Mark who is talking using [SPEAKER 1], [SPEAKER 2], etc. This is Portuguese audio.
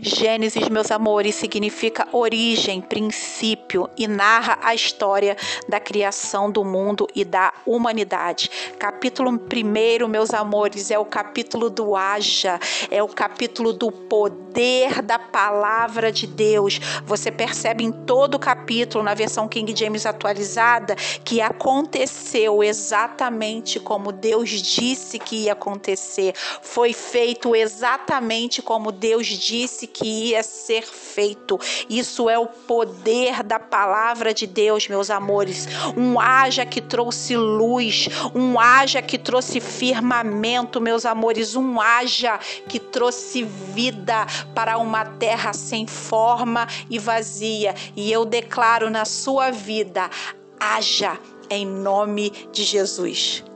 [SPEAKER 1] Gênesis, meus amores, significa origem, princípio e narra a história da criação do mundo e da humanidade. Capítulo 1, meus amores, é o capítulo do haja, é o capítulo do poder da palavra de Deus. Você percebe em todo o capítulo, na versão King James atualizada, que aconteceu exatamente como Deus disse que ia acontecer. Foi feito exatamente como Deus disse que ia ser feito. Isso é o poder da palavra de Deus, meus amores. Um haja que trouxe luz, um haja que trouxe firmamento, meus amores, um haja que trouxe vida para uma terra sem forma e vazia. E eu declaro na sua vida: haja em nome de Jesus.